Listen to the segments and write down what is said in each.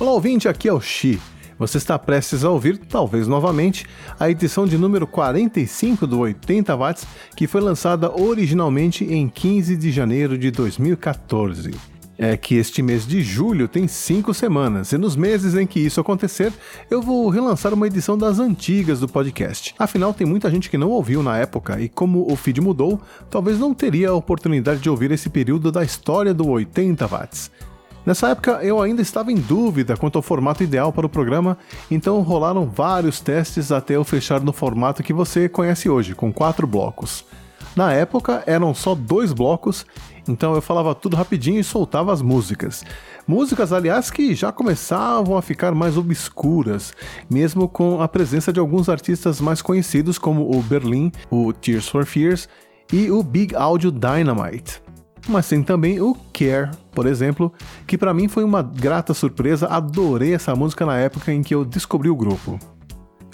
Olá, ouvinte, aqui é o Xi. Você está prestes a ouvir, talvez novamente, a edição de número 45 do 80 Watts, que foi lançada originalmente em 15 de janeiro de 2014 é que este mês de julho tem cinco semanas, e nos meses em que isso acontecer, eu vou relançar uma edição das antigas do podcast. Afinal, tem muita gente que não ouviu na época, e como o feed mudou, talvez não teria a oportunidade de ouvir esse período da história do 80 watts. Nessa época eu ainda estava em dúvida quanto ao formato ideal para o programa, então rolaram vários testes até eu fechar no formato que você conhece hoje, com quatro blocos. Na época eram só dois blocos, então eu falava tudo rapidinho e soltava as músicas. Músicas, aliás, que já começavam a ficar mais obscuras, mesmo com a presença de alguns artistas mais conhecidos como o Berlin, o Tears for Fears e o Big Audio Dynamite mas tem também o Care, por exemplo, que para mim foi uma grata surpresa, adorei essa música na época em que eu descobri o grupo.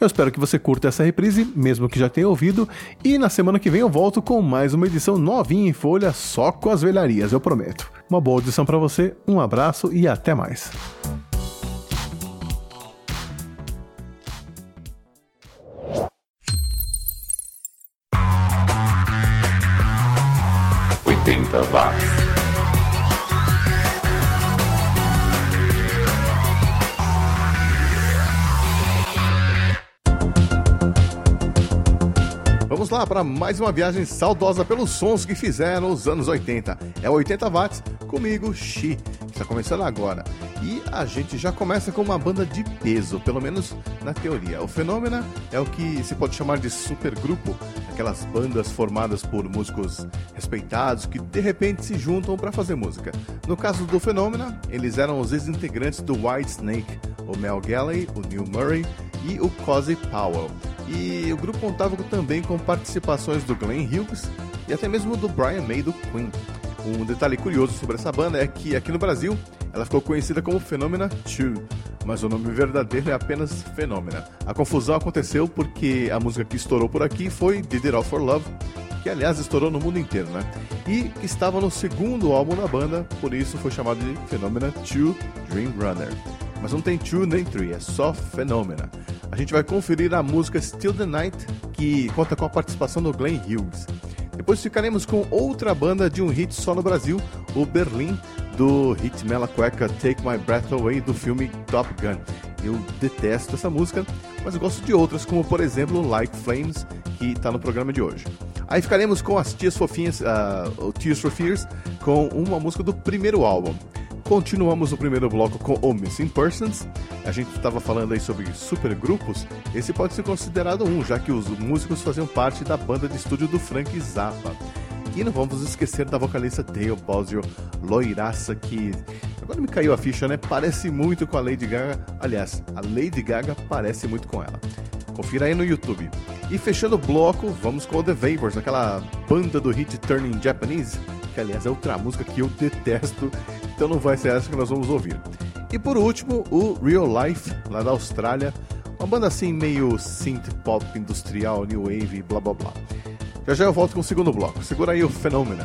Eu espero que você curta essa reprise, mesmo que já tenha ouvido, e na semana que vem eu volto com mais uma edição novinha em folha, só com as velharias, eu prometo. Uma boa audição para você, um abraço e até mais. Watts. Vamos lá para mais uma viagem saudosa pelos sons que fizeram os anos 80. É 80 watts comigo, Xi, está começando agora. E a gente já começa com uma banda de peso, pelo menos na teoria. O Fenômena é o que se pode chamar de supergrupo, aquelas bandas formadas por músicos respeitados que de repente se juntam para fazer música. No caso do Fenômena, eles eram os ex-integrantes do White Snake, o Mel Galley, o Neil Murray e o Cozy Powell. E o grupo contava também com participações do Glenn Hughes e até mesmo do Brian May do Queen. Um detalhe curioso sobre essa banda é que aqui no Brasil ela ficou conhecida como Phenomena 2, mas o nome verdadeiro é apenas Phenomena. A confusão aconteceu porque a música que estourou por aqui foi Did It All For Love, que aliás estourou no mundo inteiro, né? E que estava no segundo álbum da banda, por isso foi chamado de Phenomena 2 Dream Runner. Mas não tem 2 nem 3, é só Phenomena. A gente vai conferir a música Still the Night, que conta com a participação do Glenn Hughes. Depois ficaremos com outra banda de um hit só no Brasil, o Berlim, do hit Mela Cueca Take My Breath Away do filme Top Gun. Eu detesto essa música, mas gosto de outras, como por exemplo Like Flames, que está no programa de hoje. Aí ficaremos com as Tias Fofinhas, uh, o Tears for Fears, com uma música do primeiro álbum. Continuamos o primeiro bloco com o Missing Persons. A gente estava falando aí sobre supergrupos. Esse pode ser considerado um, já que os músicos faziam parte da banda de estúdio do Frank Zappa. E não vamos esquecer da vocalista Dale Bosio, loiraça que agora me caiu a ficha, né? Parece muito com a Lady Gaga. Aliás, a Lady Gaga parece muito com ela. Confira aí no YouTube. E fechando o bloco, vamos com o The Vapors, aquela banda do hit Turning Japanese, que aliás é outra música que eu detesto, então não vai ser essa que nós vamos ouvir. E por último, o Real Life, lá da Austrália, uma banda assim meio synth pop industrial, new wave, blá blá blá. Já já eu volto com o segundo bloco. Segura aí o fenômeno.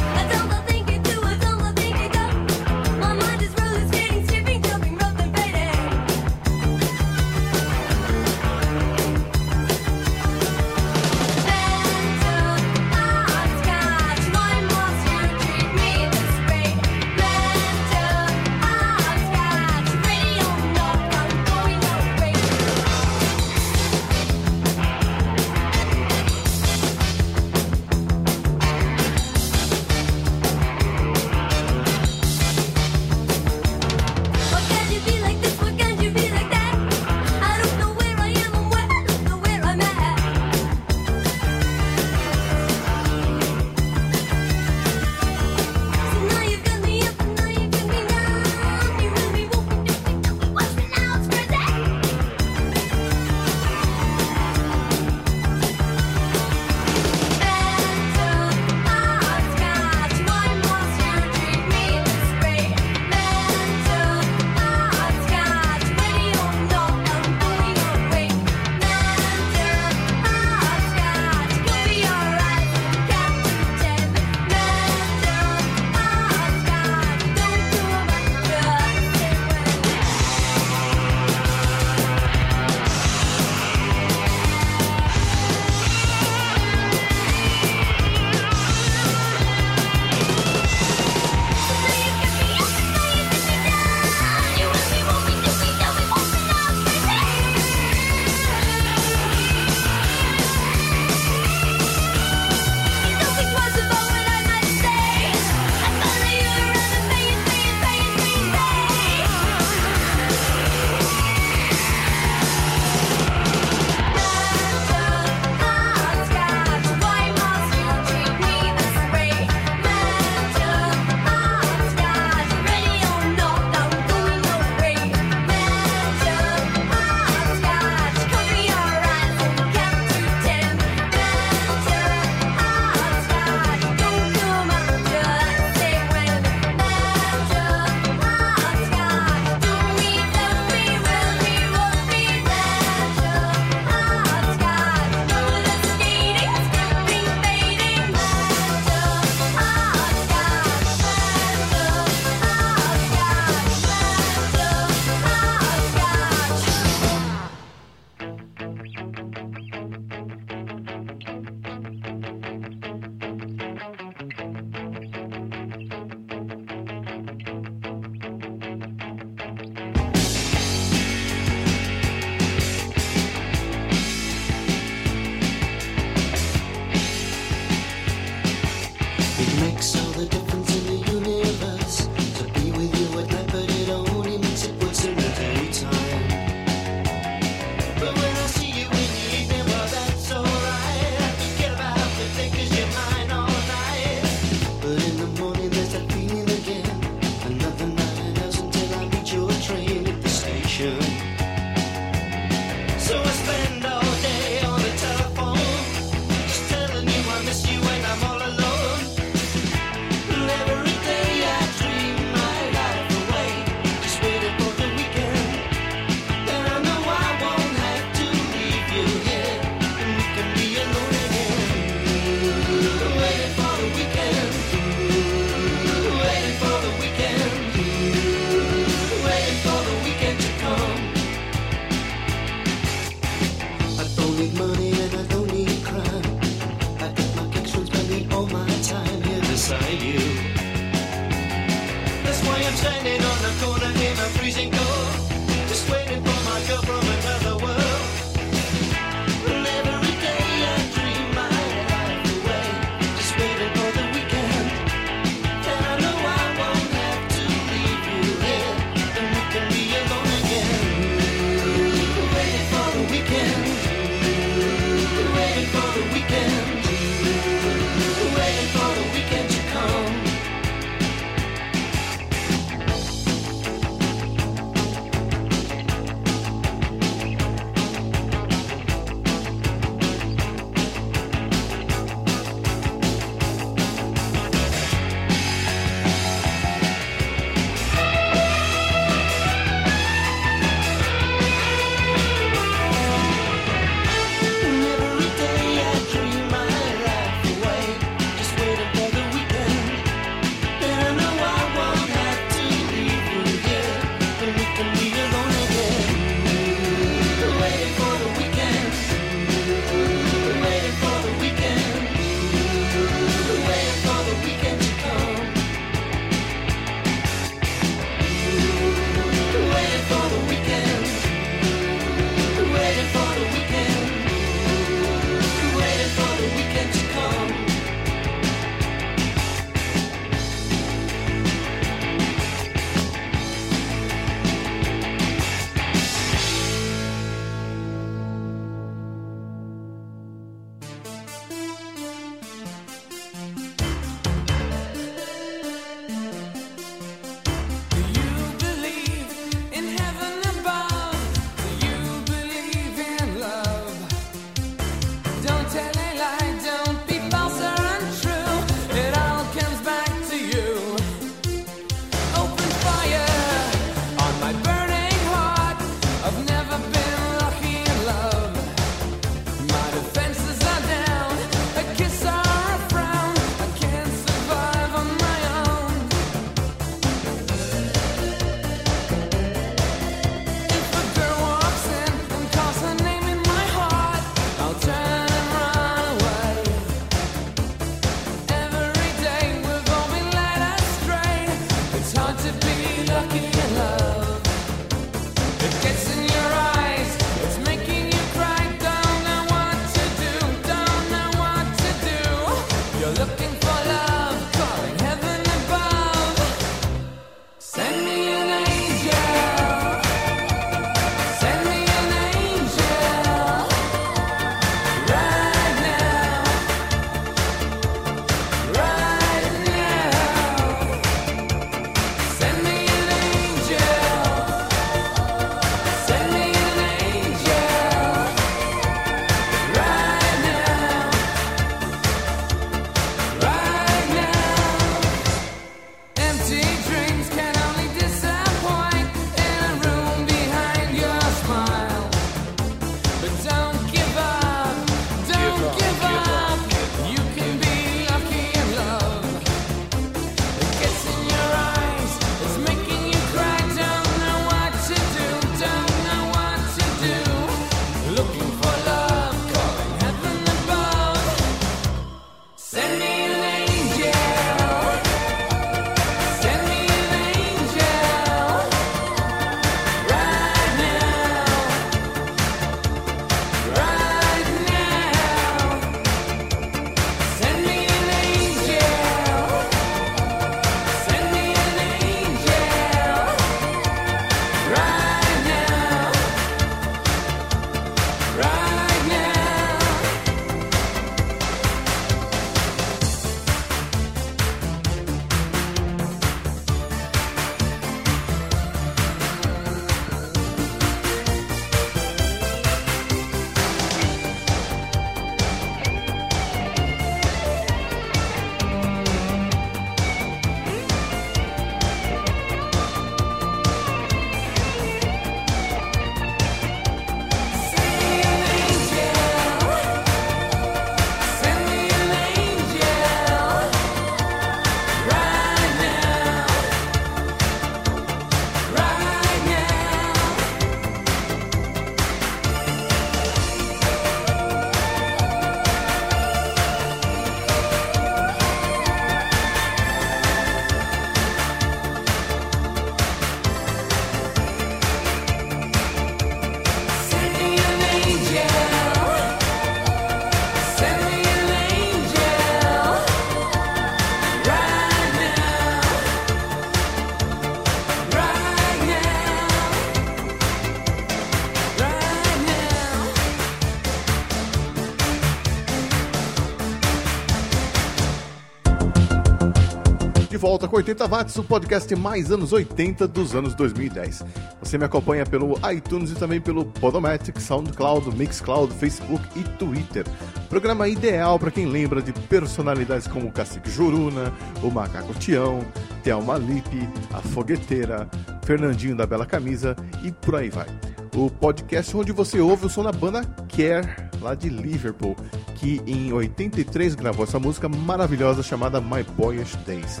Com 80 Watts, o podcast mais anos 80 dos anos 2010. Você me acompanha pelo iTunes e também pelo Podomatic, SoundCloud, Mixcloud, Facebook e Twitter. Programa ideal para quem lembra de personalidades como o Cacique Juruna, o Macaco Tião, Thelma Lippe, a Fogueteira, Fernandinho da Bela Camisa e por aí vai. O podcast onde você ouve o som da banda Care, lá de Liverpool, que em 83 gravou essa música maravilhosa chamada My Boyish Days.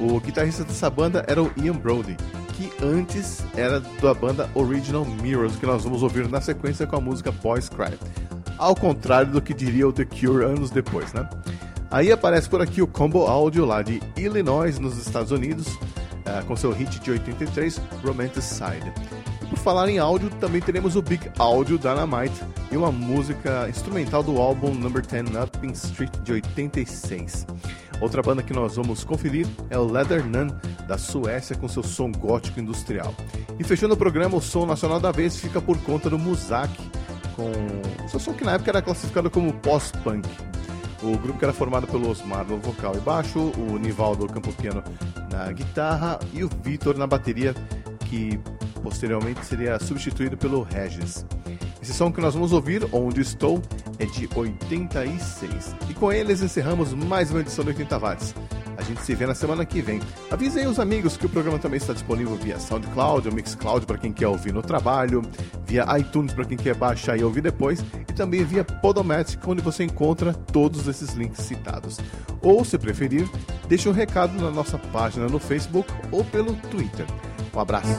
O guitarrista dessa banda era o Ian Brody, que antes era da banda Original Mirrors, que nós vamos ouvir na sequência com a música Boys Cry. Ao contrário do que diria o The Cure anos depois, né? Aí aparece por aqui o Combo Audio lá de Illinois, nos Estados Unidos, eh, com seu hit de 83, Romanticide. E por falar em áudio, também teremos o Big Audio Dynamite e uma música instrumental do álbum Number 10 Up in Street de 86. Outra banda que nós vamos conferir é o Leather Nun, da Suécia, com seu som gótico industrial. E fechando o programa, o som nacional da vez fica por conta do Muzak, com seu som que na época era classificado como pós-punk. O grupo que era formado pelo Osmar no vocal e baixo, o Nivaldo Campopiano na guitarra e o Vitor na bateria, que posteriormente seria substituído pelo Regis. Som que nós vamos ouvir, Onde Estou, é de 86. E com eles encerramos mais uma edição do 80 Watts. A gente se vê na semana que vem. Avisem os amigos que o programa também está disponível via SoundCloud ou Mixcloud para quem quer ouvir no trabalho, via iTunes para quem quer baixar e ouvir depois, e também via Podomatic, onde você encontra todos esses links citados. Ou, se preferir, deixe um recado na nossa página no Facebook ou pelo Twitter. Um abraço.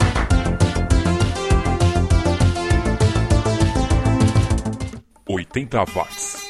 80 watts.